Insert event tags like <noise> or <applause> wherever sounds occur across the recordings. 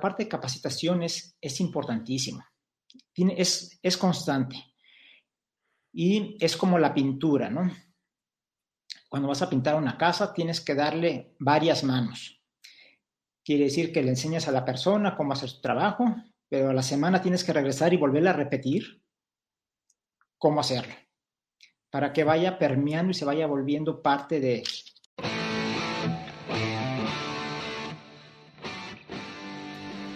parte de capacitaciones es importantísima. Tiene, es, es constante. Y es como la pintura, ¿no? Cuando vas a pintar una casa, tienes que darle varias manos. Quiere decir que le enseñas a la persona cómo hacer su trabajo, pero a la semana tienes que regresar y volverle a repetir cómo hacerlo, para que vaya permeando y se vaya volviendo parte de,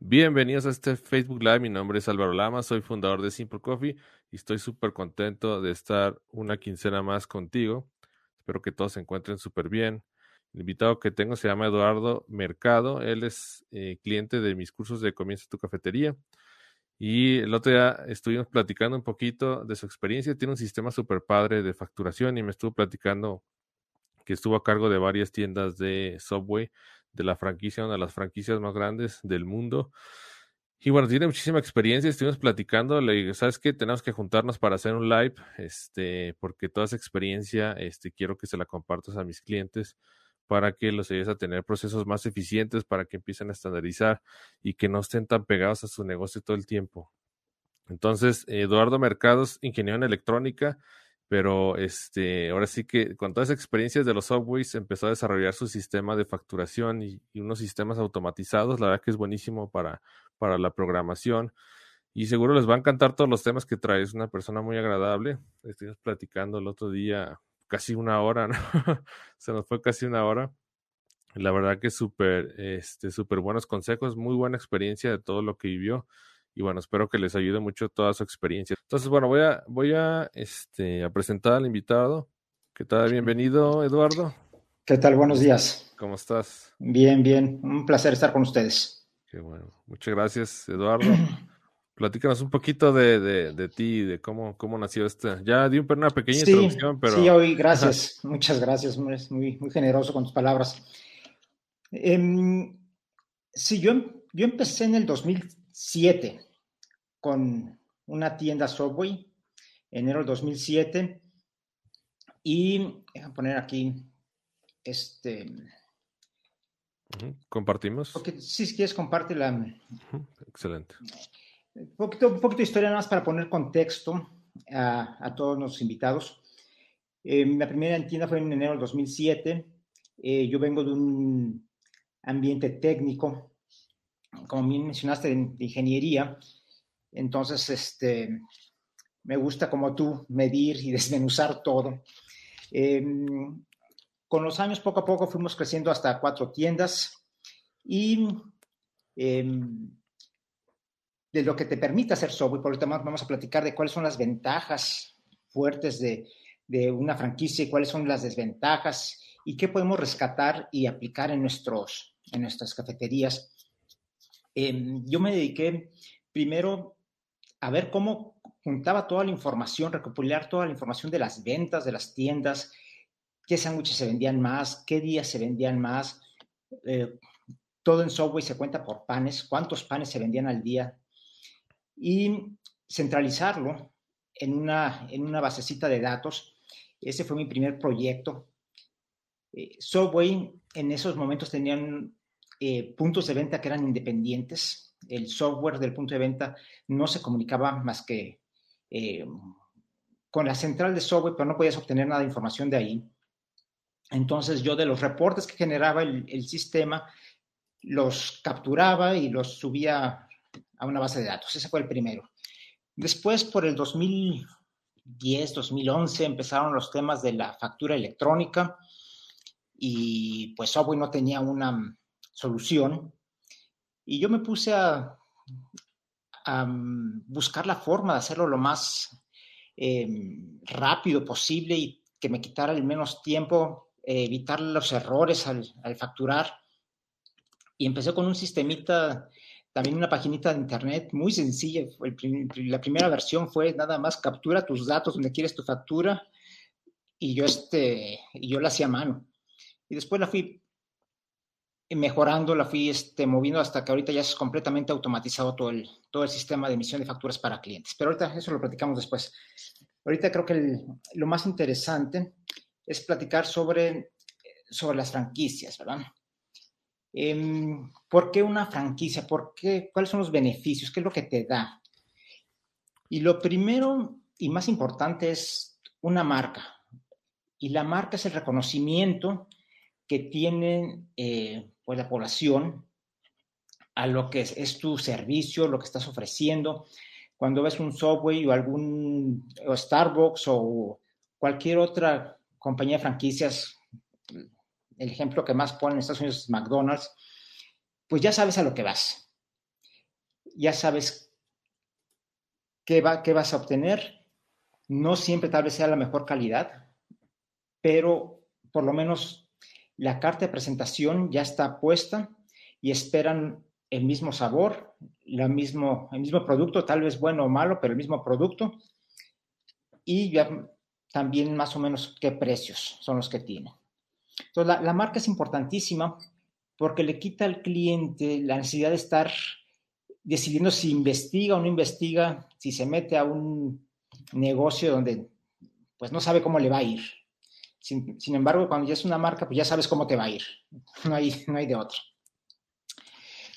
Bienvenidos a este Facebook Live. Mi nombre es Álvaro Lama, soy fundador de Simple Coffee y estoy súper contento de estar una quincena más contigo. Espero que todos se encuentren súper bien. El invitado que tengo se llama Eduardo Mercado. Él es eh, cliente de mis cursos de Comienza tu Cafetería. Y el otro día estuvimos platicando un poquito de su experiencia. Tiene un sistema súper padre de facturación y me estuvo platicando que estuvo a cargo de varias tiendas de Subway, de la franquicia, una de las franquicias más grandes del mundo. Y bueno, tiene muchísima experiencia, estuvimos platicando, le digo, ¿sabes qué? Tenemos que juntarnos para hacer un live, este, porque toda esa experiencia, este, quiero que se la compartas a mis clientes para que los ayudes a tener procesos más eficientes, para que empiecen a estandarizar y que no estén tan pegados a su negocio todo el tiempo. Entonces, Eduardo Mercados, ingeniero en electrónica, pero este, ahora sí que con todas esas experiencias de los subways empezó a desarrollar su sistema de facturación y, unos sistemas automatizados. La verdad que es buenísimo para, para la programación. Y seguro les va a encantar todos los temas que trae. Es una persona muy agradable. Estuvimos platicando el otro día casi una hora, <laughs> ¿no? Se nos fue casi una hora. La verdad que súper, este, súper buenos consejos, muy buena experiencia de todo lo que vivió y bueno, espero que les ayude mucho toda su experiencia. Entonces, bueno, voy a, voy a, este, a presentar al invitado. ¿Qué tal? Bienvenido, Eduardo. ¿Qué tal? Buenos días. ¿Cómo estás? Bien, bien. Un placer estar con ustedes. Qué bueno. Muchas gracias, Eduardo. <clears throat> Platícanos un poquito de, de, de, ti, de cómo, cómo nació este. Ya di una pequeña introducción, pero. Sí, hoy, gracias. Muchas gracias. Muy, muy generoso con tus palabras. Eh, sí, yo, yo empecé en el 2007 con una tienda Subway, enero del 2007. Y voy poner aquí este. ¿Compartimos? Porque, si quieres, comparte la. Excelente. Un poquito, un poquito de historia nada más para poner contexto a, todos los invitados. Eh, la primera tienda fue en enero del 2007. Eh, yo vengo de un ambiente técnico, como bien mencionaste, de ingeniería. Entonces, este, me gusta como tú medir y <laughs> desmenuzar todo. Em, con los años, poco a poco, fuimos creciendo hasta cuatro tiendas y em, de lo que te permite hacer software, por último vamos a platicar de cuáles son las ventajas fuertes de, una franquicia y cuáles son las desventajas y qué podemos rescatar y aplicar en, nuestros, en nuestras cafeterías. Em, yo me dediqué primero a ver cómo juntaba toda la información, recopilar toda la información de las ventas de las tiendas, qué sándwiches se vendían más, qué días se vendían más. Eh, todo en Subway se cuenta por panes, cuántos panes se vendían al día. Y centralizarlo en una, en una basecita de datos. Ese fue mi primer proyecto. Eh, Subway en esos momentos tenían eh, puntos de venta que eran independientes, el software del punto de venta no se comunicaba más que eh, con la central de software, pero no podías obtener nada de información de ahí. Entonces yo de los reportes que generaba el, sistema, los capturaba y los subía a una base de datos. Ese fue el primero. Después, por el 2010, 2011, empezaron los temas de la factura electrónica y pues Subway no tenía una solución. Y yo me puse a, mm, buscar la forma de hacerlo lo más em, rápido posible y que me quitara el menos tiempo, evitar los errores al, facturar. Y empecé con un sistemita también una paginita de internet muy sencilla. la primera versión fue nada más captura tus datos donde quieres tu factura y yo, este, y yo la hacía a mano. Y después la fui mejorando, la fui este, moviendo hasta que ahorita ya es completamente automatizado todo el, todo el sistema de emisión de facturas para clientes. Pero ahorita eso lo platicamos después. Ahorita creo que lo más interesante es platicar sobre, sobre las franquicias, ¿verdad? Em, ¿Por qué una franquicia? ¿Por qué? ¿Cuáles son los beneficios? ¿Qué es lo que te da? Y lo primero y más importante es una marca. Y la marca es el reconocimiento que tiene eh, pues, la población a lo que es, tu servicio, lo que estás ofreciendo. Cuando ves un Subway o algún Starbucks o cualquier otra compañía de franquicias, el ejemplo que más ponen en Estados Unidos es McDonald's, pues ya sabes a lo que vas. Ya sabes qué, va, qué vas a obtener. No siempre tal vez sea la mejor calidad, pero por lo menos la carta de presentación ya está puesta y esperan el mismo sabor, la el mismo producto, tal vez bueno o malo, pero el mismo producto. Y ya también más o menos qué precios son los que tiene. Entonces, la, marca es importantísima porque le quita al cliente la necesidad de estar decidiendo si investiga o no investiga, si se mete a un negocio donde pues no sabe cómo le va a ir. Sin, embargo, cuando ya es una marca, pues ya sabes cómo te va a ir. <laughs> No hay, no hay de otro.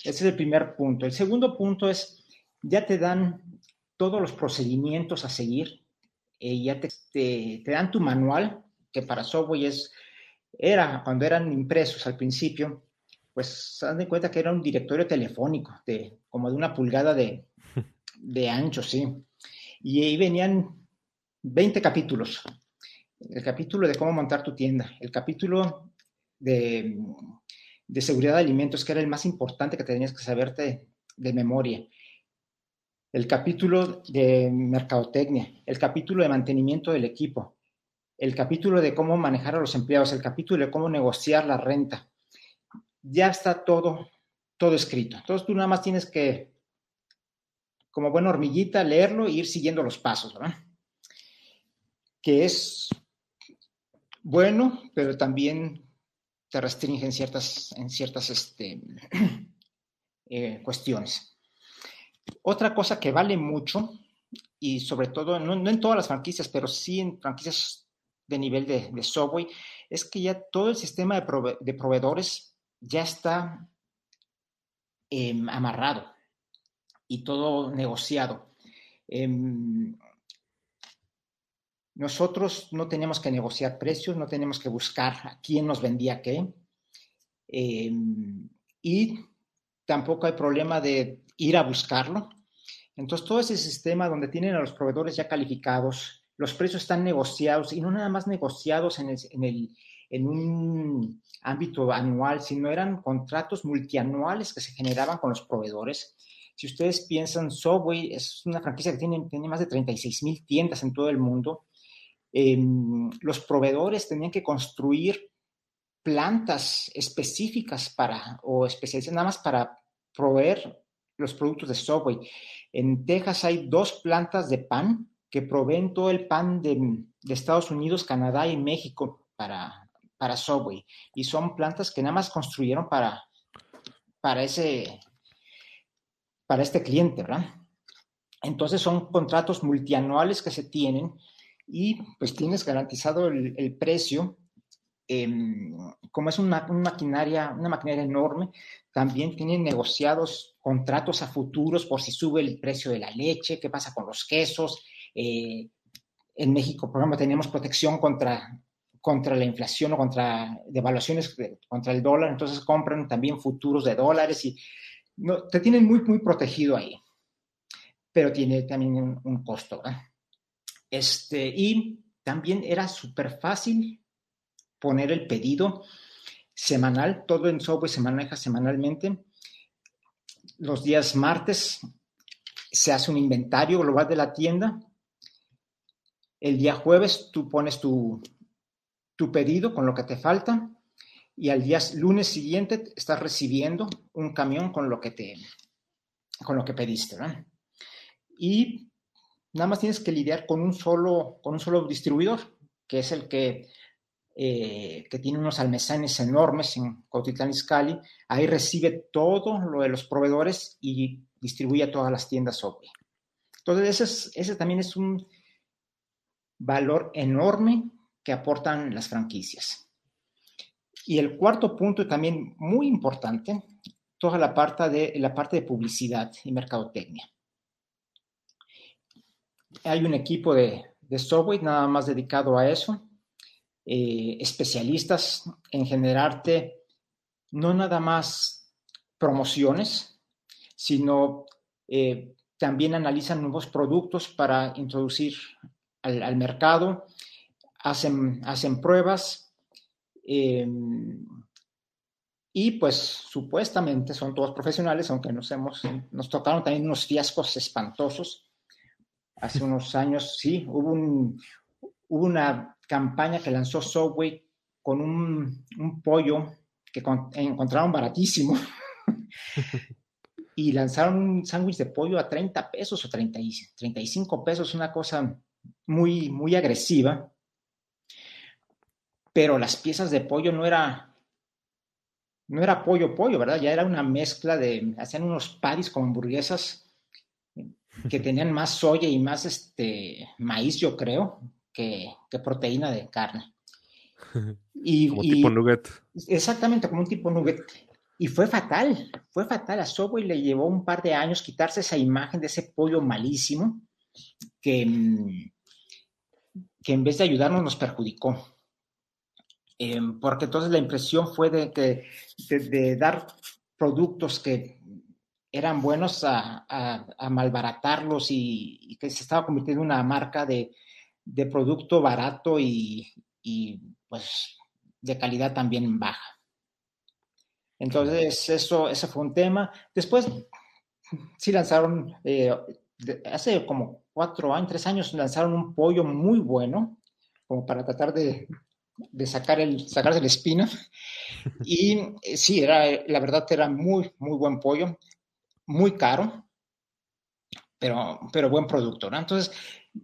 Ese es el primer punto. El segundo punto es, ya te dan todos los procedimientos a seguir, eh, ya te, te, dan tu manual, que para software es, era, cuando eran impresos al principio, pues se dan cuenta que era un directorio telefónico, de, como de una pulgada de, <laughs> de ancho, sí. Y ahí venían 20 capítulos. El capítulo de cómo montar tu tienda, el capítulo de seguridad de alimentos, que era el más importante que tenías que saberte de memoria. El capítulo de mercadotecnia, el capítulo de mantenimiento del equipo, el capítulo de cómo manejar a los empleados, el capítulo de cómo negociar la renta. Ya está todo, todo escrito. Entonces tú nada más tienes que, como buena hormiguita, leerlo e ir siguiendo los pasos, ¿verdad? Que es bueno, pero también te restringen ciertas, en ciertas este, <clears throat> eh, cuestiones. Otra cosa que vale mucho, y sobre todo, no, en todas las franquicias, pero sí en franquicias de nivel de, de Subway, es que ya todo el sistema de, proveedores ya está em, amarrado y todo negociado. Em, nosotros no tenemos que negociar precios, no tenemos que buscar a quién nos vendía qué. Em, y tampoco hay problema de ir a buscarlo. Entonces, todo ese sistema donde tienen a los proveedores ya calificados, los precios están negociados y no nada más negociados en, en un ámbito anual, sino eran contratos multianuales que se generaban con los proveedores. Si ustedes piensan, Subway es una franquicia que tiene, tiene más de 36 mil tiendas en todo el mundo Em, los proveedores tenían que construir plantas específicas para, o especializadas nada más para proveer los productos de Subway. En Texas hay dos plantas de pan que proveen todo el pan de, Estados Unidos, Canadá y México para, para Subway. Y son plantas que nada más construyeron para, para, ese, para este cliente, ¿verdad? Entonces son contratos multianuales que se tienen y pues tienes garantizado el, precio. Em, como es una, maquinaria, una maquinaria enorme, también tienen negociados contratos a futuros por si sube el precio de la leche, qué pasa con los quesos. Eh, en México, por ejemplo, tenemos protección contra, contra la inflación o contra devaluaciones contra el dólar, entonces compran también futuros de dólares y no, te tienen muy, muy protegido ahí, pero tiene también un, un costo. ¿verdad? Este, y también era súper fácil poner el pedido semanal, todo en software se maneja semanalmente. Los días martes se hace un inventario global de la tienda. El día jueves tú pones tu, tu pedido con lo que te falta y al día lunes siguiente estás recibiendo un camión con lo que te, con lo que pediste. Y nada más tienes que lidiar con un solo, con un solo distribuidor, que es el que, eh, que tiene unos almacenes enormes en Cotitlán Izcalli. Ahí recibe todo lo de los proveedores y distribuye a todas las tiendas Subway. Entonces, ese, ese también es un valor enorme que aportan las franquicias. Y el cuarto punto, también muy importante, toda la parte de, la parte de publicidad y mercadotecnia. Hay un equipo de, de software nada más dedicado a eso, eh, especialistas en generarte no nada más promociones, sino eh, también analizan nuevos productos para introducir al, mercado, hacen, hacen pruebas em, y pues supuestamente son todos profesionales, aunque nos, hemos, nos tocaron también unos fiascos espantosos. Hace unos años, sí, hubo, un, hubo una campaña que lanzó Subway con un, pollo que encontraron baratísimo <laughs> y lanzaron un sándwich de pollo a 30 pesos o 30, 35 pesos, una cosa muy, muy agresiva, pero las piezas de pollo no era, no era pollo, pollo, ¿verdad? Ya era una mezcla de, hacían unos paris con hamburguesas que <laughs> tenían más soya y más este, maíz, yo creo, que, proteína de carne. Y, <laughs> como tipo nugget. Exactamente, como un tipo nugget. Y fue fatal, fue fatal. A Subway le llevó un par de años quitarse esa imagen de ese pollo malísimo que, que en vez de ayudarnos nos perjudicó. Em, porque entonces la impresión fue de que de, dar productos que eran buenos a, malbaratarlos y, que se estaba convirtiendo en una marca de, producto barato y, pues de calidad también baja. Entonces, eso, ese fue un tema. Después, sí lanzaron, eh, hace como cuatro años, tres años, lanzaron un pollo muy bueno, como para tratar de, sacar el, sacarse la espina. <laughs> Y eh, sí, era, la verdad era muy, muy buen pollo, muy caro, pero, pero buen producto. Entonces,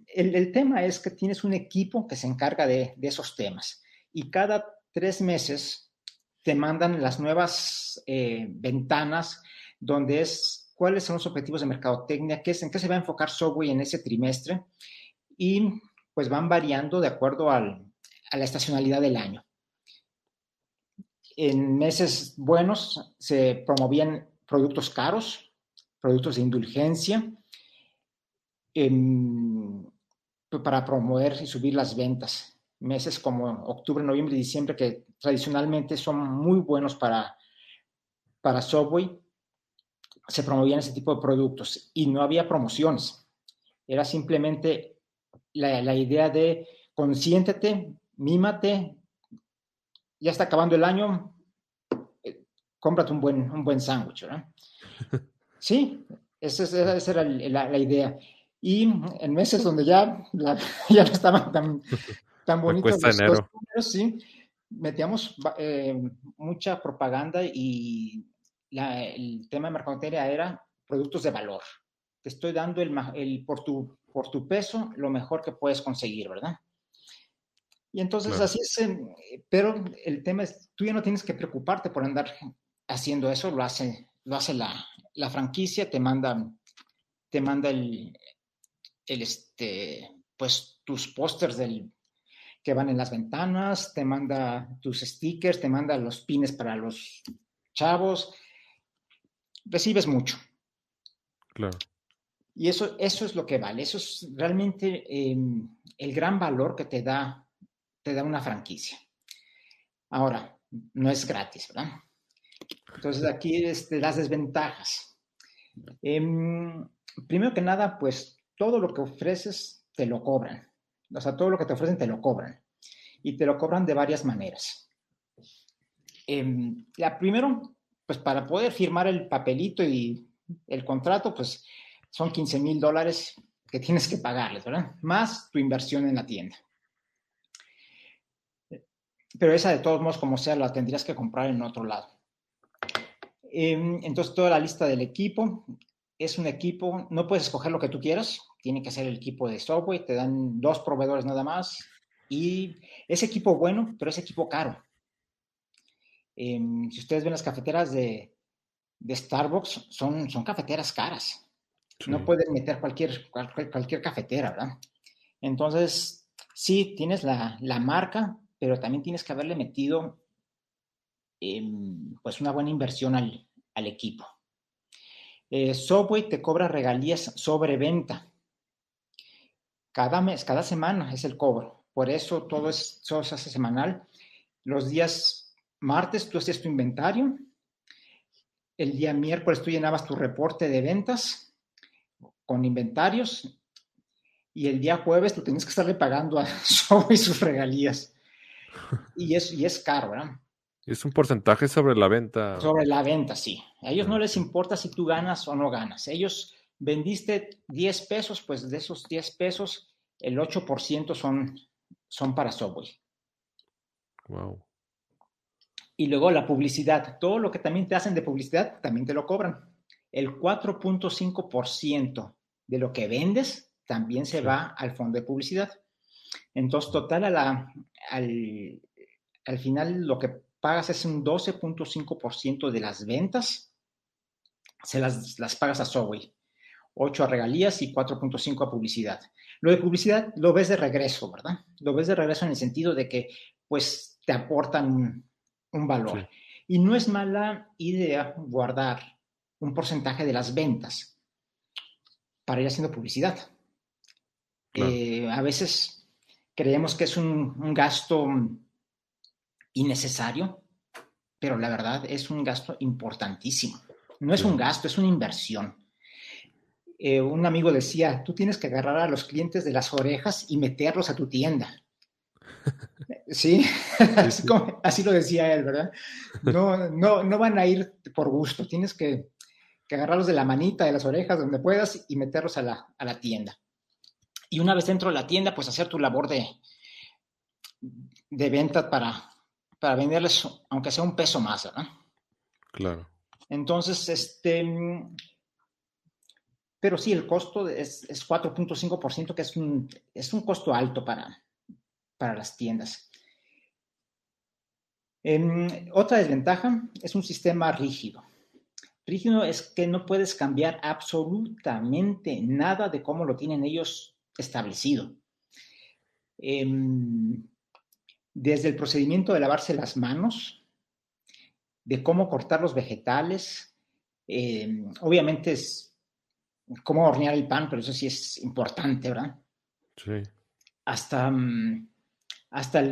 el, tema es que tienes un equipo que se encarga de, esos temas y cada tres meses te mandan las nuevas eh, ventanas donde es cuáles son los objetivos de mercadotecnia, qué es, en qué se va a enfocar Subway en ese trimestre y pues van variando de acuerdo a la estacionalidad del año. En meses buenos se promovían productos caros, productos de indulgencia, em, para promover y subir las ventas. Meses como octubre, noviembre y diciembre, que tradicionalmente son muy buenos para, para Subway, se promovían ese tipo de productos y no había promociones. Era simplemente la, idea de consiéntete, mímate, ya está acabando el año, eh, cómprate un buen, un buen sándwich, ¿verdad? <laughs> Sí, esa, era la, idea. Y en meses donde ya, <laughs> ya no estaban tan, tan bonitos los, números, sí, metíamos eh, mucha propaganda y el tema de mercadotecnia era productos de valor. Te estoy dando el, el, por, tu, por tu peso lo mejor que puedes conseguir, ¿verdad? Y entonces así es, pero el tema es, tú ya no tienes que preocuparte por andar haciendo eso, lo hace, lo hace la, la franquicia, te manda, te manda el, el este, pues tus pósters del, que van en las ventanas, te manda tus stickers, te manda los pines para los chavos, recibes mucho. Claro. Y eso, eso es lo que vale, eso es realmente em, el gran valor que te da, te da una franquicia. Ahora, no es gratis, ¿verdad? Entonces aquí este, las desventajas. Em, primero que nada, pues todo lo que ofreces te lo cobran. O sea, todo lo que te ofrecen te lo cobran. Y te lo cobran de varias maneras. Em, la primero, pues para poder firmar el papelito y el contrato, pues son 15 mil dólares que tienes que pagarles, ¿verdad? Más tu inversión en la tienda. Pero esa de todos modos, como sea, la tendrías que comprar en otro lado. Em, entonces, toda la lista del equipo, es un equipo, no puedes escoger lo que tú quieras, tiene que ser el equipo de Subway, te dan dos proveedores nada más y es equipo bueno, pero es equipo caro. Em, si ustedes ven las cafeteras de, Starbucks, son, son cafeteras caras. No pueden meter cualquier, cualquier, cafetera, ¿verdad? Entonces, sí, tienes la, marca, pero también tienes que haberle metido em, pues una buena inversión al, equipo. Eh, Subway te cobra regalías sobre venta. Cada mes, cada semana es el cobro. Por eso todo, es, todo se hace semanal. Los días martes tú hacías tu inventario. El día miércoles tú llenabas tu reporte de ventas con inventarios. Y el día jueves tú tenías que estarle pagando a <laughs> Subway sus regalías. Y es, y es caro, ¿verdad? Es un porcentaje sobre la venta. Sobre la venta, sí. A ellos no les importa si tú ganas o no ganas. Ellos vendiste 10 pesos, pues de esos 10 pesos, el 8% son, son para Subway. Wow. Y luego la publicidad. Todo lo que también te hacen de publicidad, también te lo cobran. El 4.5% de lo que vendes también se va al fondo de publicidad. Entonces, total, a la, al, al final lo que pagas es un 12.5% de las ventas, se las, las pagas a Subway. 8 a regalías y 4.5 a publicidad. Lo de publicidad lo ves de regreso, ¿verdad? Lo ves de regreso en el sentido de que, pues, te aportan un, valor. Y no es mala idea guardar un porcentaje de las ventas para ir haciendo publicidad. Eh, a veces creemos que es un, gasto innecesario, pero la verdad es un gasto importantísimo. No es un gasto, es una inversión. Eh, un amigo decía, tú tienes que agarrar a los clientes de las orejas y meterlos a tu tienda. <laughs> Sí, así, lo decía él, ¿verdad? No, no, no van a ir por gusto, tienes que, agarrarlos de la manita, de las orejas, donde puedas y meterlos a la, a la, tienda. Y una vez dentro de la tienda, pues hacer tu labor de, de venta para, para venderles, aunque sea un peso más, ¿verdad? Claro. Entonces, este, pero sí, el costo es, es 4.5%, que es un, es un costo alto para, para las tiendas. Em, otra desventaja es un sistema rígido. Rígido es que no puedes cambiar absolutamente nada de cómo lo tienen ellos establecido. Em, desde el procedimiento de lavarse las manos, de cómo cortar los vegetales, em, obviamente es cómo hornear el pan, pero eso sí es importante, ¿verdad? Sí. Hasta, mm, hasta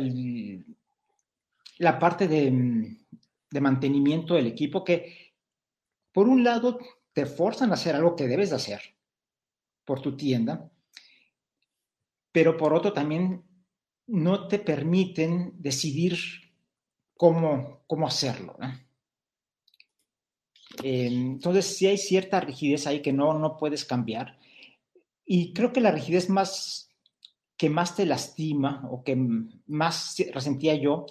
la parte de, mm, de, mantenimiento del equipo que, por un lado, te forzan a hacer algo que debes de hacer por tu tienda, pero por otro también no te permiten decidir cómo, cómo hacerlo. ¿no? Eh, entonces, sí hay cierta rigidez ahí que no, no puedes cambiar. Y creo que la rigidez más que más te lastima o que más resentía yo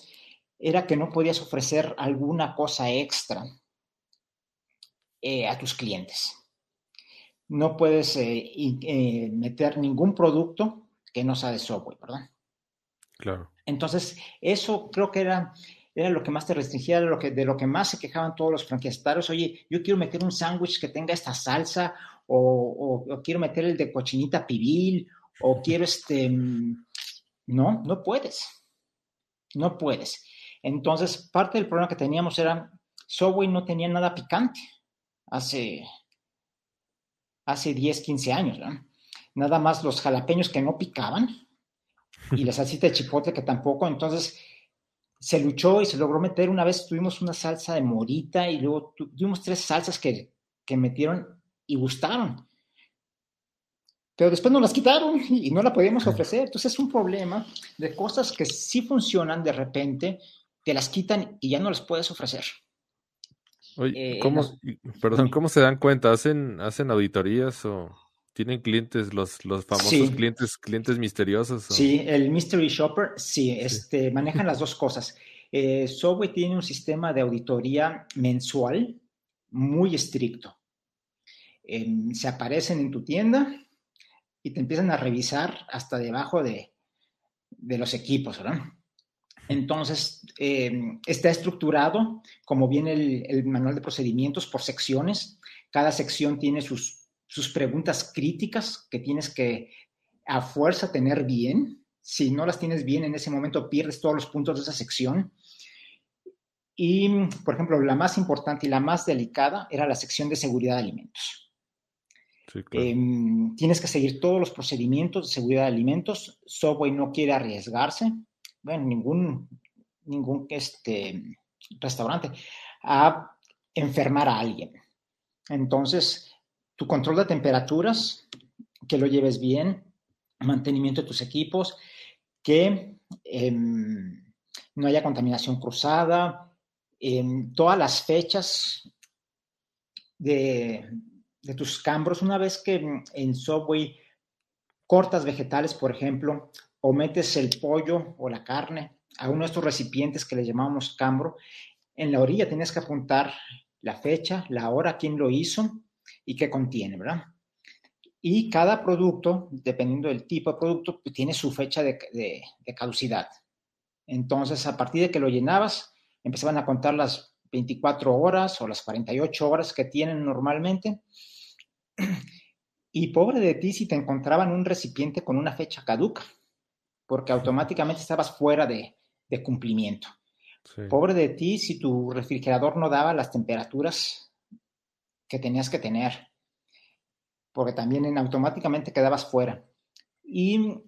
era que no podías ofrecer alguna cosa extra eh, a tus clientes. No puedes eh, meter ningún producto que no sea de software, ¿verdad? Claro. Entonces, eso creo que era era lo que más te restringía, de lo que más se quejaban todos los franquiciatarios. Oye, yo quiero meter un sándwich que tenga esta salsa, o, quiero meter el de cochinita pibil, o quiero este... No, no puedes. No puedes. Entonces, parte del problema que teníamos era, Subway no tenía nada picante hace, hace 10, 15 años, Nada más los jalapeños que no picaban y la salsita de chipotle que tampoco. Entonces, se luchó y se logró meter. Una vez tuvimos una salsa de morita y luego tuvimos tres salsas que, metieron y gustaron. Pero después nos las quitaron y no la podíamos ofrecer. Entonces es un problema de cosas que sí funcionan de repente, te las quitan y ya no las puedes ofrecer. Oye, eh, ¿cómo, perdón, ¿cómo se dan cuenta? ¿Hacen, hacen auditorías o...? ¿Tienen clientes, los, los famosos clientes, clientes misteriosos? Sí, el Mystery Shopper, sí, Este, manejan las dos cosas. Eh, Subway tiene un sistema de auditoría mensual muy estricto. em, se aparecen en tu tienda y te empiezan a revisar hasta debajo de, los equipos, ¿verdad? Entonces, em, está estructurado, como viene el, manual de procedimientos, por secciones. Cada sección tiene sus, sus preguntas críticas que tienes que a fuerza tener bien. Si no las tienes bien en ese momento, pierdes todos los puntos de esa sección. Y, por ejemplo, la más importante y la más delicada era la sección de seguridad de alimentos. Em, tienes que seguir todos los procedimientos de seguridad de alimentos. Subway no quiere arriesgarse, bueno, ningún, ningún este, restaurante, a enfermar a alguien. Entonces, tu control de temperaturas, que lo lleves bien, mantenimiento de tus equipos, que em, no haya contaminación cruzada, en todas las fechas de, de tus cambros, una vez que en Subway cortas vegetales, por ejemplo, o metes el pollo o la carne a uno de estos recipientes que le llamamos cambro, en la orilla tienes que apuntar la fecha, la hora, quién lo hizo y qué contiene, ¿verdad? Y cada producto, dependiendo del tipo de producto, pues, tiene su fecha de, de caducidad. Entonces, a partir de que lo llenabas, empezaban a contar las 24 horas o las 48 horas que tienen normalmente y pobre de ti si te encontraban un recipiente con una fecha caduca, porque automáticamente estabas fuera de, cumplimiento. Pobre de ti si tu refrigerador no daba las temperaturas que tenías que tener, porque también en, automáticamente quedabas fuera. Y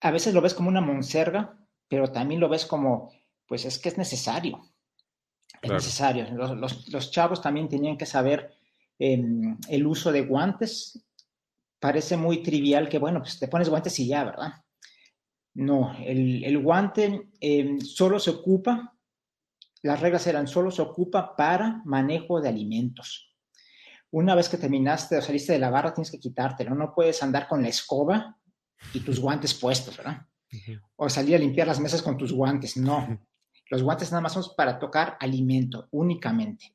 a veces lo ves como una monserga, pero también lo ves como, pues es que es necesario. Es necesario. los, chavos también tenían que saber Em, el uso de guantes. Parece muy trivial que, bueno, pues te pones guantes y ya, ¿verdad? No, el, guante em, solo se ocupa, las reglas eran solo se ocupa para manejo de alimentos. Una vez que terminaste o saliste de la barra, tienes que quitártelo. No puedes andar con la escoba y tus <laughs> guantes puestos, ¿verdad? O salir a limpiar las mesas con tus guantes. No. Los guantes nada más son para tocar alimento únicamente.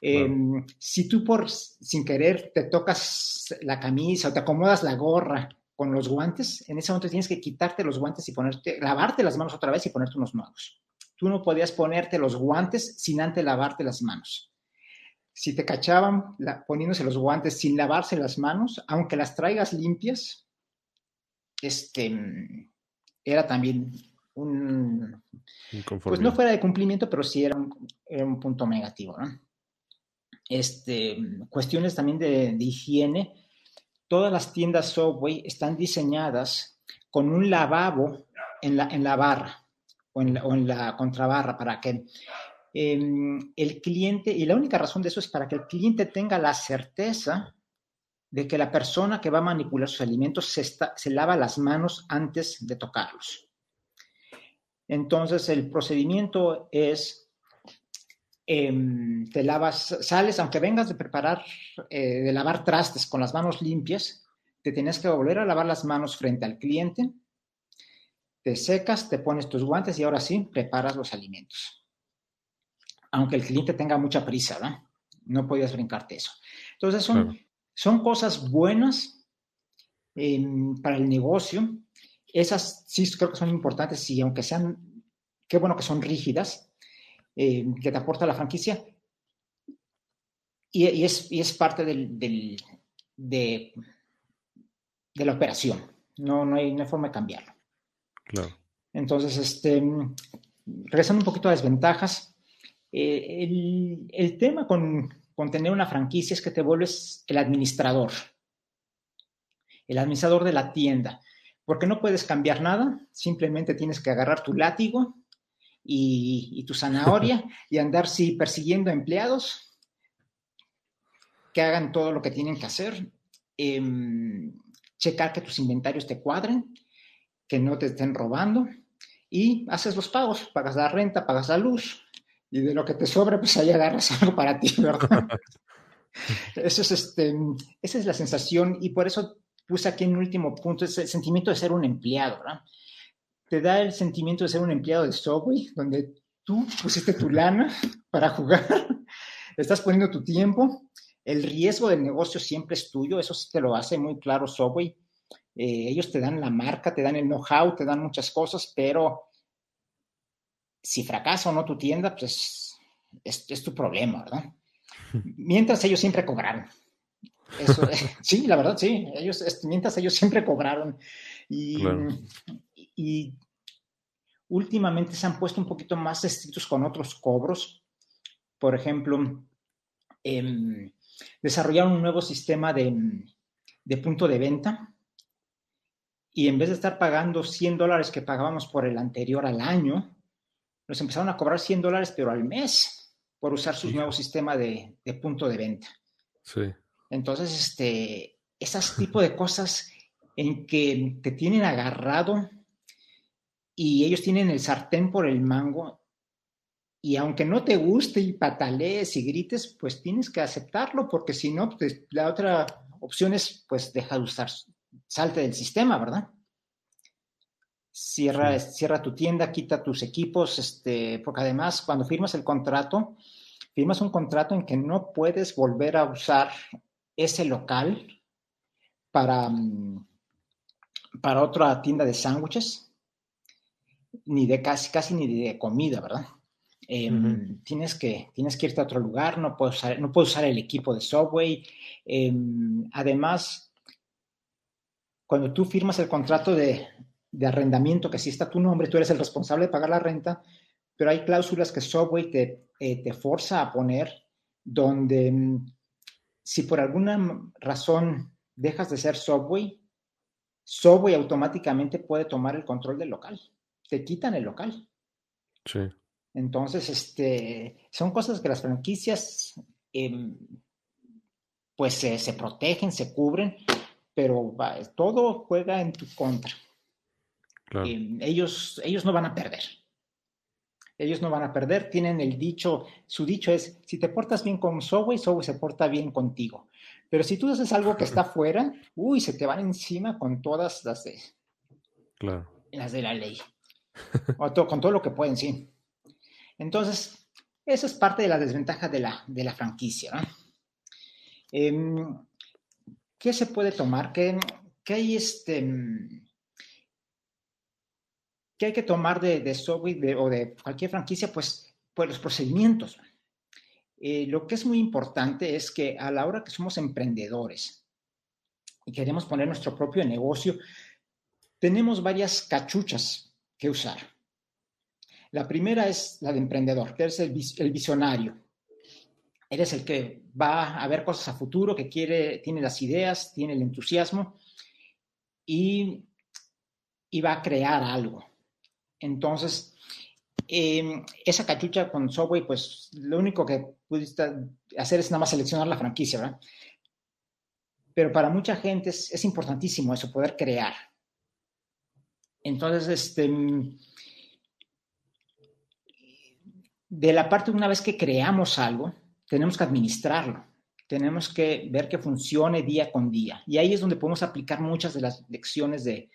Em, si tú por sin querer te tocas la camisa o te acomodas la gorra con los guantes, en ese momento tienes que quitarte los guantes y ponerte, lavarte las manos otra vez y ponerte unos nuevos. Tú no podías ponerte los guantes sin antes lavarte las manos. Si te cachaban poniéndose los guantes sin lavarse las manos, aunque las traigas limpias, este, era también un... Pues no fuera de cumplimiento, pero sí era un, era un punto negativo, ¿no? este, cuestiones también de, higiene. Todas las tiendas Subway están diseñadas con un lavabo en la, en la barra o en la, contrabarra para que em, el cliente, y la única razón de eso es para que el cliente tenga la certeza de que la persona que va a manipular sus alimentos se, se lava las manos antes de tocarlos. Entonces, el procedimiento es Em, te lavas, sales, aunque vengas de preparar, eh, de lavar trastes con las manos limpias, te tienes que volver a lavar las manos frente al cliente, te secas, te pones tus guantes y ahora sí, preparas los alimentos. Aunque el cliente tenga mucha prisa, ¿no? No podías brincarte eso. Entonces son, son cosas buenas em, para el negocio. Esas sí creo que son importantes y aunque sean, qué bueno que son rígidas, eh, que te aporta la franquicia. Y, es, es, parte del, de, de, la operación. No, no, hay, no forma de cambiarlo. Claro. Entonces, este, regresando un poquito a desventajas, eh, el, el, tema con, con tener una franquicia es que te vuelves el administrador, el administrador de la tienda, porque no puedes cambiar nada, simplemente tienes que agarrar tu látigo y, tu zanahoria <laughs> y andar sí persiguiendo empleados que hagan todo lo que tienen que hacer, em, checar que tus inventarios te cuadren, que no te estén robando y haces los pagos, pagas la renta, pagas la luz y de lo que te sobra pues ahí agarras <laughs> algo para ti, ¿verdad? <laughs> Eso es este, esa es la sensación y por eso puse aquí en último punto ese sentimiento de ser un empleado, ¿verdad? te da el sentimiento de ser un empleado de Subway, donde tú pusiste tu lana para jugar, <laughs> estás poniendo tu tiempo, El riesgo del negocio siempre es tuyo, eso sí te lo hace muy claro Subway. Eh, ellos te dan la marca, te dan el know-how, te dan muchas cosas, pero si fracasa o no tu tienda, pues es, tu problema, ¿verdad? <laughs> Mientras ellos siempre cobraron. <laughs> sí, la verdad, sí. Ellos, mientras ellos siempre cobraron. Y, y últimamente se han puesto un poquito más estrictos con otros cobros. Por ejemplo, eh, desarrollaron un nuevo sistema de, de, punto de venta y en vez de estar pagando 100 dólares que pagábamos por el anterior al año, nos empezaron a cobrar 100 dólares, pero al mes, por usar su nuevo sistema de, de, punto de venta. Sí. Entonces, este, esas tipo de cosas en que te tienen agarrado y ellos tienen el sartén por el mango y aunque no te guste y patalees y grites, pues tienes que aceptarlo porque si no, pues, la otra opción es pues deja de usar, salte del sistema, ¿verdad? Cierra, cierra tu tienda, quita tus equipos, este, porque además cuando firmas el contrato, firmas un contrato en que no puedes volver a usar ese local para, mm, para otra tienda de sándwiches ni de casi, casi ni de comida, ¿verdad? Em, tienes, que, tienes que irte a otro lugar, no puedes usar, no puedes usar el equipo de Subway. Em, además, cuando tú firmas el contrato de, de, arrendamiento, que sí está tu nombre, tú eres el responsable de pagar la renta, pero hay cláusulas que Subway te, eh, te forza a poner donde em, si por alguna razón dejas de ser Subway, Subway automáticamente puede tomar el control del local te quitan el local. Sí. Entonces, este, son cosas que las franquicias, em, pues se, protegen, se cubren, pero todo juega en tu contra. Em, ellos, ellos no van a perder. Ellos no van a perder. Tienen el dicho, su dicho es, si te portas bien con Subway, Subway se porta bien contigo. Pero si tú haces algo que está <laughs> fuera, uy, se te van encima con todas las de, claro. las de la ley <laughs> con todo lo que pueden, sí. Entonces, eso es parte de la desventaja de la, de la franquicia. Em, ¿Qué se puede tomar? ¿Qué, qué hay este... ¿Qué hay que tomar de, de o de cualquier franquicia? Pues, pues los procedimientos. Eh, lo que es muy importante es que a la hora que somos emprendedores y queremos poner nuestro propio negocio, tenemos varias cachuchas que usar. La primera es la de emprendedor, que eres el, visionario. Eres el que va a ver cosas a futuro, que quiere, tiene las ideas, tiene el entusiasmo y, va a crear algo. Entonces, em, esa cachucha con Subway, pues lo único que pudiste hacer es nada más seleccionar la franquicia, ¿verdad? Pero para mucha gente es importantísimo eso, poder crear. Entonces, este, de la parte, una vez que creamos algo, tenemos que administrarlo, tenemos que ver que funcione día con día. Y ahí es donde podemos aplicar muchas de las lecciones de,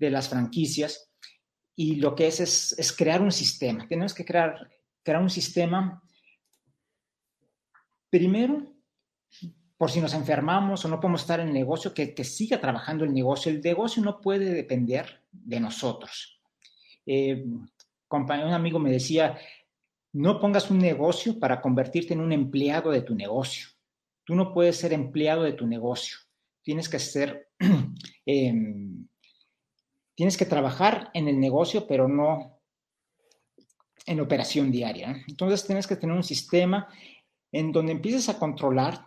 las franquicias. Y lo que es, es, crear un sistema. Tenemos que crear, crear un sistema, primero, por si nos enfermamos o no podemos estar en el negocio, que, siga trabajando el negocio. El negocio no puede depender de nosotros. Eh, un amigo me decía, no pongas un negocio para convertirte en un empleado de tu negocio. Tú no puedes ser empleado de tu negocio. Tienes que ser, <clears throat> em, tienes que trabajar en el negocio, pero no en operación diaria. Entonces tienes que tener un sistema en donde empieces a controlar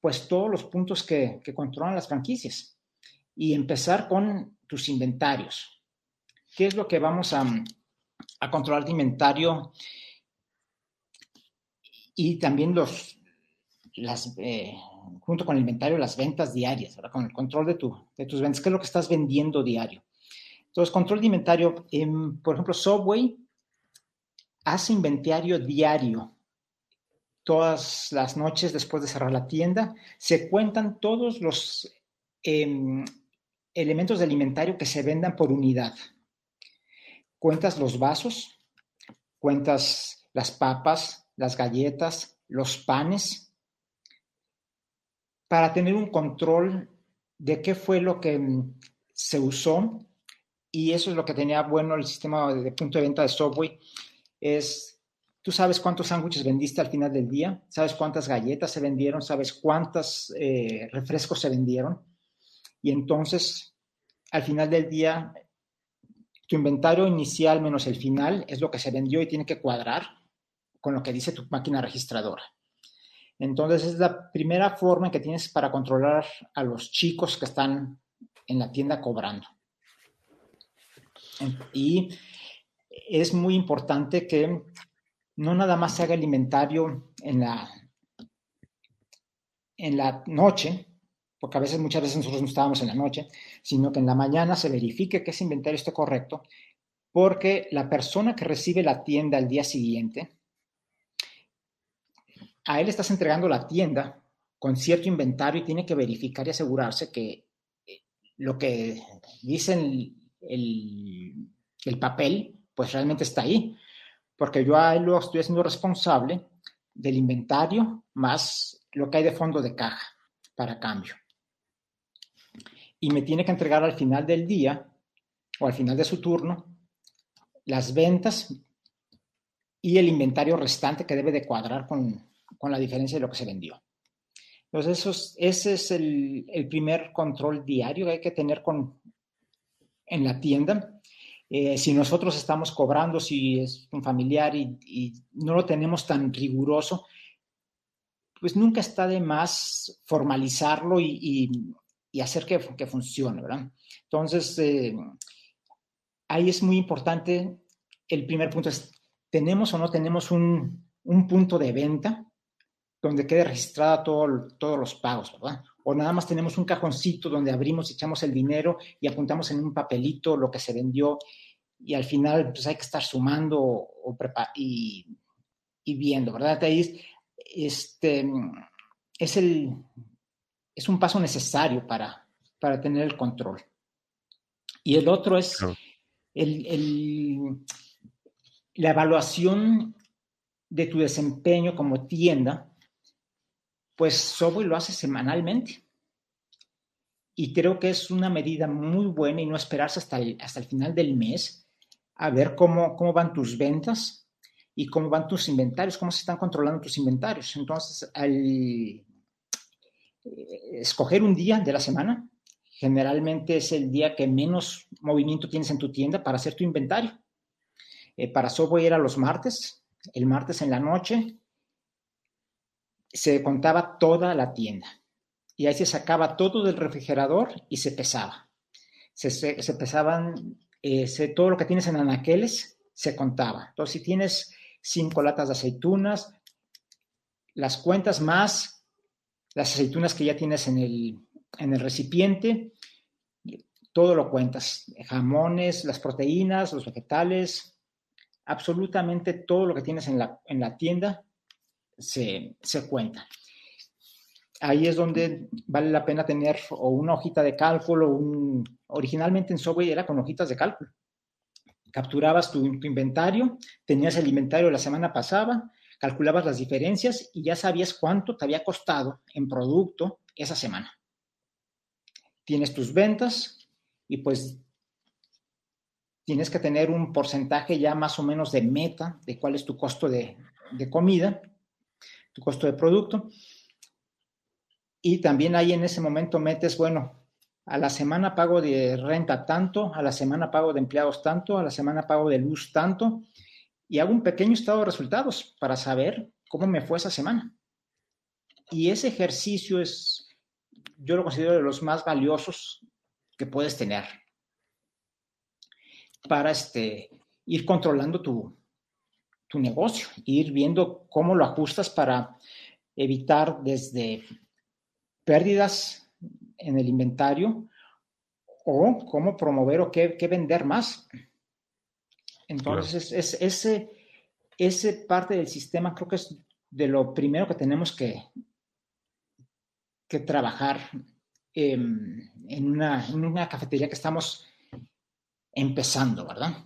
pues todos los puntos que, controlan las franquicias y empezar con tus inventarios. ¿Qué es lo que vamos a, controlar de inventario? Y también los, las, eh, junto con el inventario, las ventas diarias, con el control de, tu, de tus ventas, qué es lo que estás vendiendo diario. Entonces, control de inventario, por ejemplo, Subway hace inventario diario todas las noches después de cerrar la tienda, se cuentan todos los em, elementos de alimentario que se vendan por unidad. Cuentas los vasos, cuentas las papas, las galletas, los panes, para tener un control de qué fue lo que mm, se usó. Y eso es lo que tenía bueno el sistema de punto de venta de Subway, es, tú sabes cuántos sándwiches vendiste al final del día, sabes cuántas galletas se vendieron, sabes cuántos eh, refrescos se vendieron, y entonces al final del día tu inventario inicial menos el final es lo que se vendió y tiene que cuadrar con lo que dice tu máquina registradora. Entonces es la primera forma que tienes para controlar a los chicos que están en la tienda cobrando. Y es muy importante que no nada más se haga el inventario en la, en la noche, porque a veces, muchas veces nosotros no estábamos en la noche, sino que en la mañana se verifique que ese inventario esté correcto, porque la persona que recibe la tienda al día siguiente, a él estás entregando la tienda con cierto inventario y tiene que verificar y asegurarse que eh, lo que dicen el, el papel, pues realmente está ahí, porque yo ahí lo estoy haciendo responsable del inventario más lo que hay de fondo de caja para cambio. Y me tiene que entregar al final del día o al final de su turno las ventas y el inventario restante que debe de cuadrar con, la diferencia de lo que se vendió. Entonces, eso ese es el, el, primer control diario que hay que tener con, en la tienda. Eh, si nosotros estamos cobrando, si es un familiar y, no lo tenemos tan riguroso, pues nunca está de más formalizarlo y, hacer que, que, funcione, ¿verdad? Entonces, eh, ahí es muy importante, el primer punto es, ¿tenemos o no tenemos un, un punto de venta donde quede registrada todo, todos los pagos, ¿verdad? o nada más tenemos un cajoncito donde abrimos y echamos el dinero y apuntamos en un papelito lo que se vendió y al final pues hay que estar sumando o, y, y, viendo, ¿verdad? Ahí este, es, el, es un paso necesario para, para tener el control. Y el otro es el, el, la evaluación de tu desempeño como tienda pues Subway lo hace semanalmente. Y creo que es una medida muy buena y no esperarse hasta el, hasta el final del mes a ver cómo, cómo van tus ventas y cómo van tus inventarios, cómo se están controlando tus inventarios. Entonces, al eh, escoger un día de la semana, generalmente es el día que menos movimiento tienes en tu tienda para hacer tu inventario. Eh, para Subway era los martes, el martes en la noche, se contaba toda la tienda. Y ahí se sacaba todo del refrigerador y se pesaba. Se, pesaban, eh, todo lo que tienes en anaqueles se contaba. Entonces, si tienes cinco latas de aceitunas, las cuentas más las aceitunas que ya tienes en el, en el recipiente, todo lo cuentas. Jamones, las proteínas, los vegetales, absolutamente todo lo que tienes en la, en la tienda se, cuenta. Ahí es donde vale la pena tener o una hojita de cálculo, originalmente en Subway era con hojitas de cálculo. Capturabas tu, inventario, tenías el inventario la semana pasada, calculabas las diferencias y ya sabías cuánto te había costado en producto esa semana. Tienes tus ventas y pues tienes que tener un porcentaje ya más o menos de meta de cuál es tu costo de, de comida tu costo de producto. Y también ahí en ese momento metes, bueno, a la semana pago de renta tanto, a la semana pago de empleados tanto, a la semana pago de luz tanto, y hago un pequeño estado de resultados para saber cómo me fue esa semana. Y ese ejercicio es, yo lo considero de los más valiosos que puedes tener para este, ir controlando tu, tu negocio, ir viendo cómo lo ajustas para evitar desde pérdidas en el inventario o cómo promover o qué, vender más. Entonces, es, ese, ese parte del sistema creo que es de lo primero que tenemos que, que trabajar en, una, en una cafetería que estamos empezando, ¿verdad?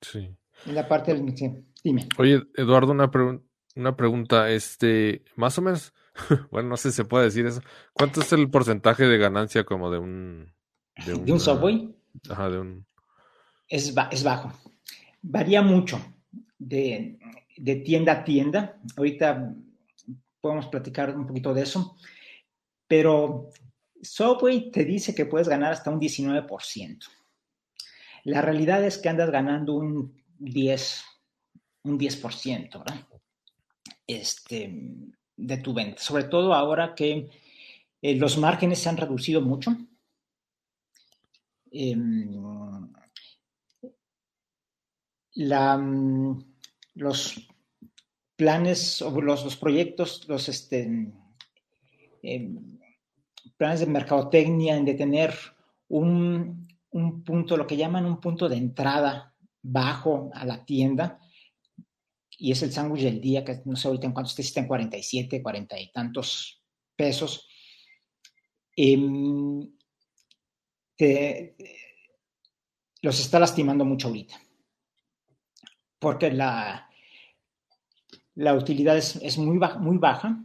Sí. En la parte del... Oye, Eduardo, una, una pregunta. Este, más o menos, <laughs> bueno, no sé si se puede decir eso. ¿Cuánto es el porcentaje de ganancia como de un... De, <laughs> un Subway? Ajá, de un... Es, es bajo. Varía mucho de, de tienda a tienda. Ahorita podemos platicar un poquito de eso. Pero Subway te dice que puedes ganar hasta un 19%. La realidad es que andas ganando un 10, un 10%, ¿verdad? Este, de tu venta. Sobre todo ahora que eh, los márgenes se han reducido mucho. Em, la, los planes o los, proyectos, los este, em, planes de mercadotecnia, en de tener un, un punto, lo que llaman un punto de entrada bajo a la tienda, y es el sándwich del día, que no sé ahorita en cuánto está, en 47, 40 y tantos pesos. Em, los está lastimando mucho ahorita. Porque la, la utilidad es, muy, baja, muy baja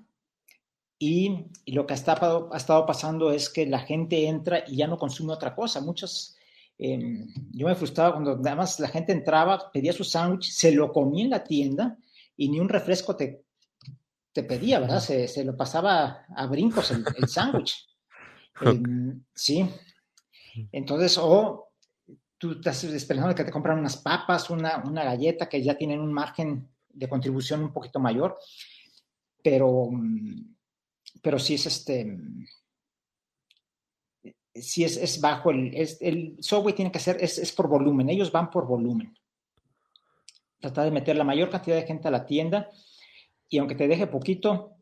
y, lo que ha estado, ha estado pasando es que la gente entra y ya no consume otra cosa. Muchos Em, yo me frustraba cuando además la gente entraba, pedía su sándwich, se lo comía en la tienda y ni un refresco te, te pedía, ¿verdad? Se, se, lo pasaba a brincos el, el sándwich. <laughs> Em, sí. Entonces, o tú estás esperando que te compran unas papas, una, una galleta que ya tienen un margen de contribución un poquito mayor, pero, pero sí es este si es, es bajo, el, es, el software tiene que ser, es, es, por volumen, ellos van por volumen. Trata de meter la mayor cantidad de gente a la tienda y aunque te deje poquito,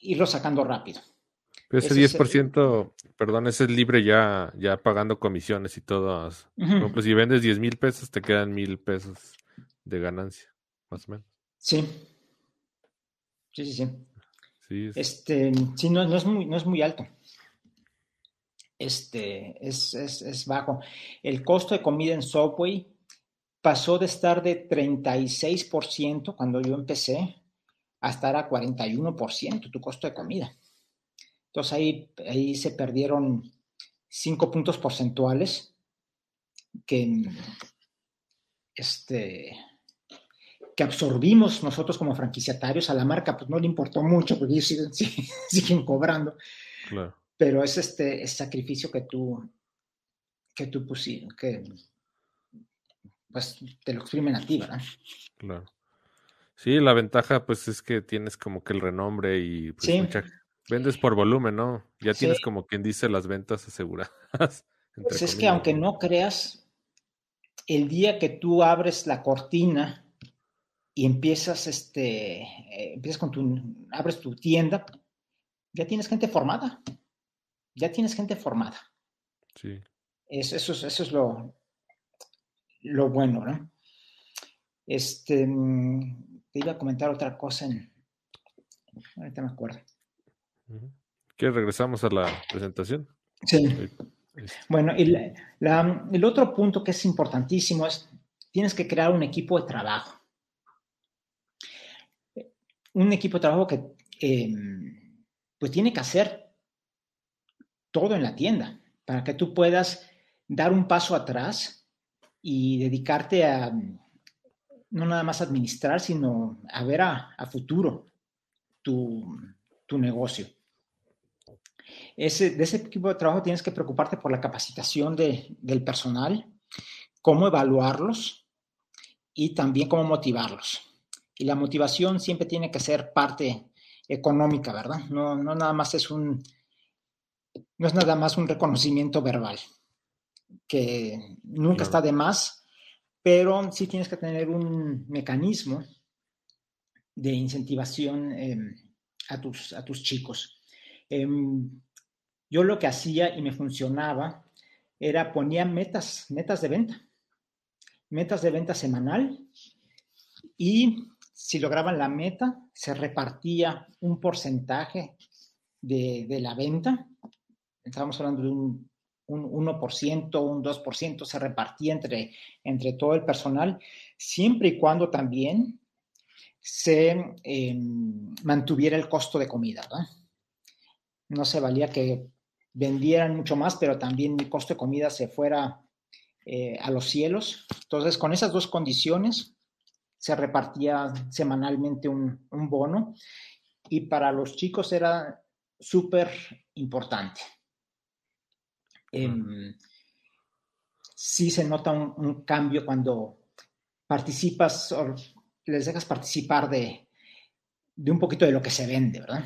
irlo sacando rápido. Pero ese, 10%, perdón, ese es libre ya, ya pagando comisiones y todo. Ejemplo, si vendes 10 mil pesos, te quedan mil pesos de ganancia, más o menos. Sí. Sí, sí, sí. sí Este, sí, no, no, es muy, no es muy alto este, es, es, es, bajo. El costo de comida en Subway pasó de estar de 36% cuando yo empecé a estar a 41% tu costo de comida. Entonces ahí, ahí se perdieron 5 puntos porcentuales que, este, que absorbimos nosotros como franquiciatarios a la marca, pues no le importó mucho porque ellos siguen, <laughs> siguen cobrando. Claro pero es este sacrificio que tú, que tú pusiste, que pues te lo exprimen a ti, ¿verdad? Claro. Sí, la ventaja pues es que tienes como que el renombre y pues, vendes por volumen, ¿no? Ya tienes como quien dice las ventas aseguradas. <laughs> Pues es que aunque no creas, el día que tú abres la cortina y empiezas, este, eh, empiezas con tu, abres tu tienda, ya tienes gente formada ya tienes gente formada. Sí. Eso, es lo, lo bueno, ¿no? Este, mm, te iba a comentar otra cosa en... Ahorita me acuerdo. ¿Qué? ¿Regresamos a la presentación? Sí. Bueno, y el otro punto que es importantísimo es, tienes que crear un equipo de trabajo. Un equipo de trabajo que, em, pues, tiene que hacer todo en la tienda, para que tú puedas dar un paso atrás y dedicarte a no nada más administrar, sino a ver a, futuro tu, negocio. Ese, de ese equipo de trabajo tienes que preocuparte por la capacitación del personal, cómo evaluarlos y también cómo motivarlos. Y la motivación siempre tiene que ser parte económica, ¿verdad? No, no nada más es un, no es nada más un reconocimiento verbal, que nunca está de más, pero sí tienes que tener un mecanismo de incentivación em, a, tus, a tus chicos. Em, yo lo que hacía y me funcionaba era ponía metas, metas de venta, metas de venta semanal y si lograban la meta, se repartía un porcentaje de, de la venta estábamos hablando de un, un 1%, un 2%, se repartía entre, entre todo el personal, siempre y cuando también se em, mantuviera el costo de comida. No se valía que vendieran mucho más, pero también el costo de comida se fuera eh, a los cielos. Entonces, con esas dos condiciones, se repartía semanalmente un, bono y para los chicos era súper importante. Em, sí se nota un, cambio cuando participas o les dejas participar de, un poquito de lo que se vende, ¿verdad?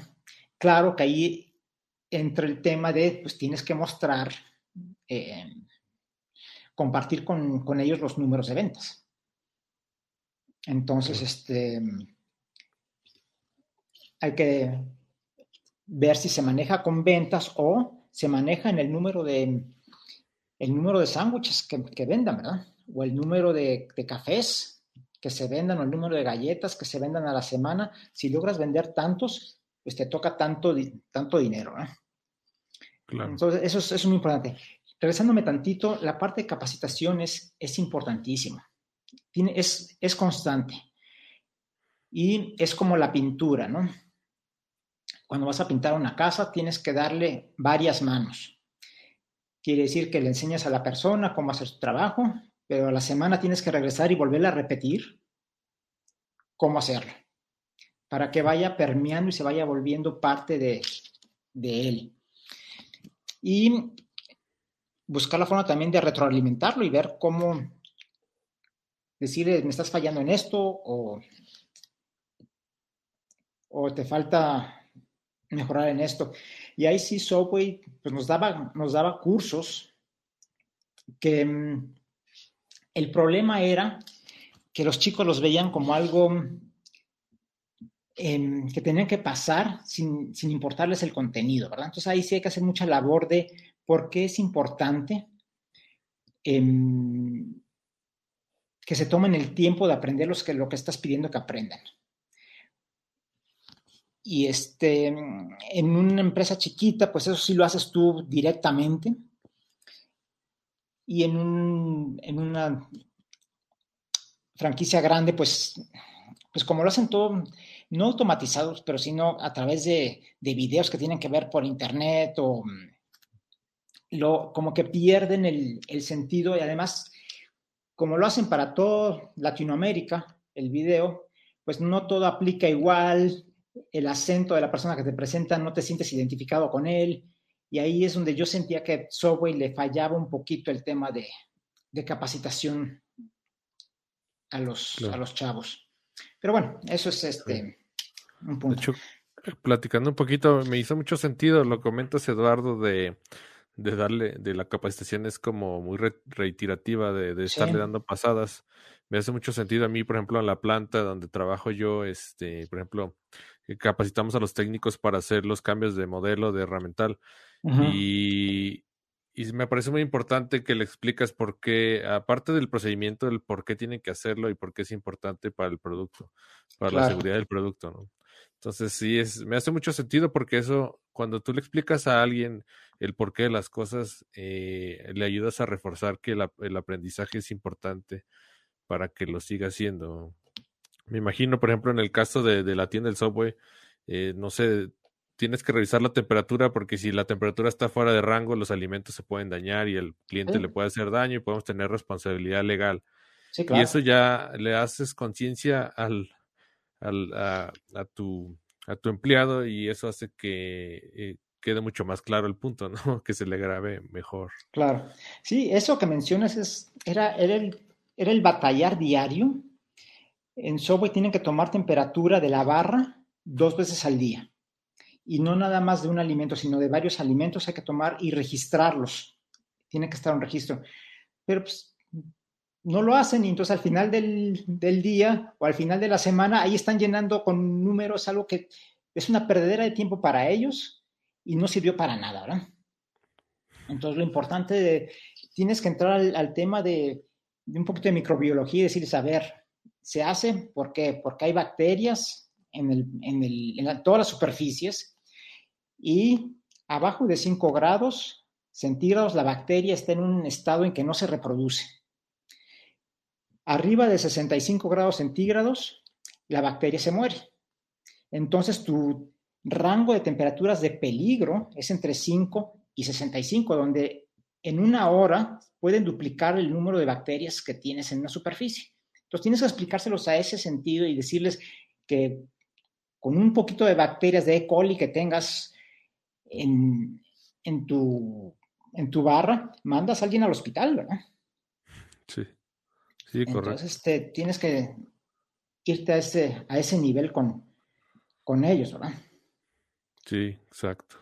Claro que ahí entra el tema de, pues tienes que mostrar, eh, compartir con, con ellos los números de ventas. Entonces, este, hay que ver si se maneja con ventas o se maneja en el número de, el número de sándwiches que, vendan, ¿verdad? O el número de, cafés que se vendan o el número de galletas que se vendan a la semana. Si logras vender tantos, pues te toca tanto, tanto dinero, ¿no? Entonces, eso es, eso es muy importante. Regresándome tantito, la parte de capacitación es, es importantísima es, es constante. Y es como la pintura, ¿no? Cuando vas a pintar una casa, tienes que darle varias manos. Quiere decir que le enseñas a la persona cómo hacer su trabajo, pero a la semana tienes que regresar y volverle a repetir cómo hacerlo, para que vaya permeando y se vaya volviendo parte de, él. Y buscar la forma también de retroalimentarlo y ver cómo, decirle, me estás fallando en esto o te falta mejorar en esto. Y ahí sí Subway pues nos, daba, nos daba cursos que mm, el problema era que los chicos los veían como algo em, que tenían que pasar sin, importarles el contenido, ¿verdad? Entonces ahí sí hay que hacer mucha labor de por qué es importante em, que se tomen el tiempo de aprender los que, lo que estás pidiendo que aprendan. Y este, en una empresa chiquita, pues eso sí lo haces tú directamente. Y en, una franquicia grande, pues, pues como lo hacen todo, no automatizados, pero sino a través de, de videos que tienen que ver por internet o lo, como que pierden el, el sentido y además como lo hacen para todo Latinoamérica, el video, pues no todo aplica igual, el acento de la persona que te presenta no te sientes identificado con él, y ahí es donde yo sentía que Subway le fallaba un poquito el tema de, capacitación a los, a los chavos. Pero bueno, eso es este un punto. platicando un poquito, me hizo mucho sentido, lo comentas Eduardo, de de darle, de la capacitación es como muy reiterativa, de, de estarle dando pasadas. Me hace mucho sentido a mí, por ejemplo, en la planta donde trabajo yo, este, por ejemplo, capacitamos a los técnicos para hacer los cambios de modelo de herramental. Y, y me parece muy importante que le explicas por qué, aparte del procedimiento, el por qué tienen que hacerlo y por qué es importante para el producto, para la seguridad del producto, ¿no? Entonces sí, es, me hace mucho sentido porque eso, cuando tú le explicas a alguien el porqué de las cosas, eh, le ayudas a reforzar que el aprendizaje es importante para que lo siga haciendo. Me imagino, por ejemplo, en el caso de, la tienda del Subway, eh, no sé, tienes que revisar la temperatura porque si la temperatura está fuera de rango, los alimentos se pueden dañar y el cliente le puede hacer daño y podemos tener responsabilidad legal. Y eso ya le haces conciencia al, al, a, a, tu, a tu empleado y eso hace que eh, quede mucho más claro el punto, ¿no? <laughs> Que se le grabe mejor. Claro. Sí, eso que mencionas es, era, era, el, era el batallar diario. En Subway tienen que tomar temperatura de la barra dos veces al día. Y no nada más de un alimento, sino de varios alimentos hay que tomar y registrarlos. Tiene que estar un registro. Pero pues, no lo hacen y entonces al final del, día o al final de la semana ahí están llenando con números algo que es una perdedera de tiempo para ellos y no sirvió para nada, ¿verdad? Entonces lo importante de, tienes que entrar al, tema de, un poquito de microbiología y decir, saber, se hace, ¿por? Porque hay bacterias en, el, en, el, en todas las superficies y abajo de 5 grados centígrados la bacteria está en un estado en que no se reproduce. Arriba de 65 grados centígrados, la bacteria se muere. Entonces tu rango de temperaturas de peligro es entre 5 y 65, donde en una hora pueden duplicar el número de bacterias que tienes en una superficie. Entonces tienes que explicárselos a ese sentido y decirles que con un poquito de bacterias de E. coli que tengas en, tu, en tu barra, mandas a alguien al hospital, ¿verdad? Sí, sí, correcto. Entonces este, tienes que irte a ese, a ese nivel con, con ellos, ¿verdad? Sí, exacto.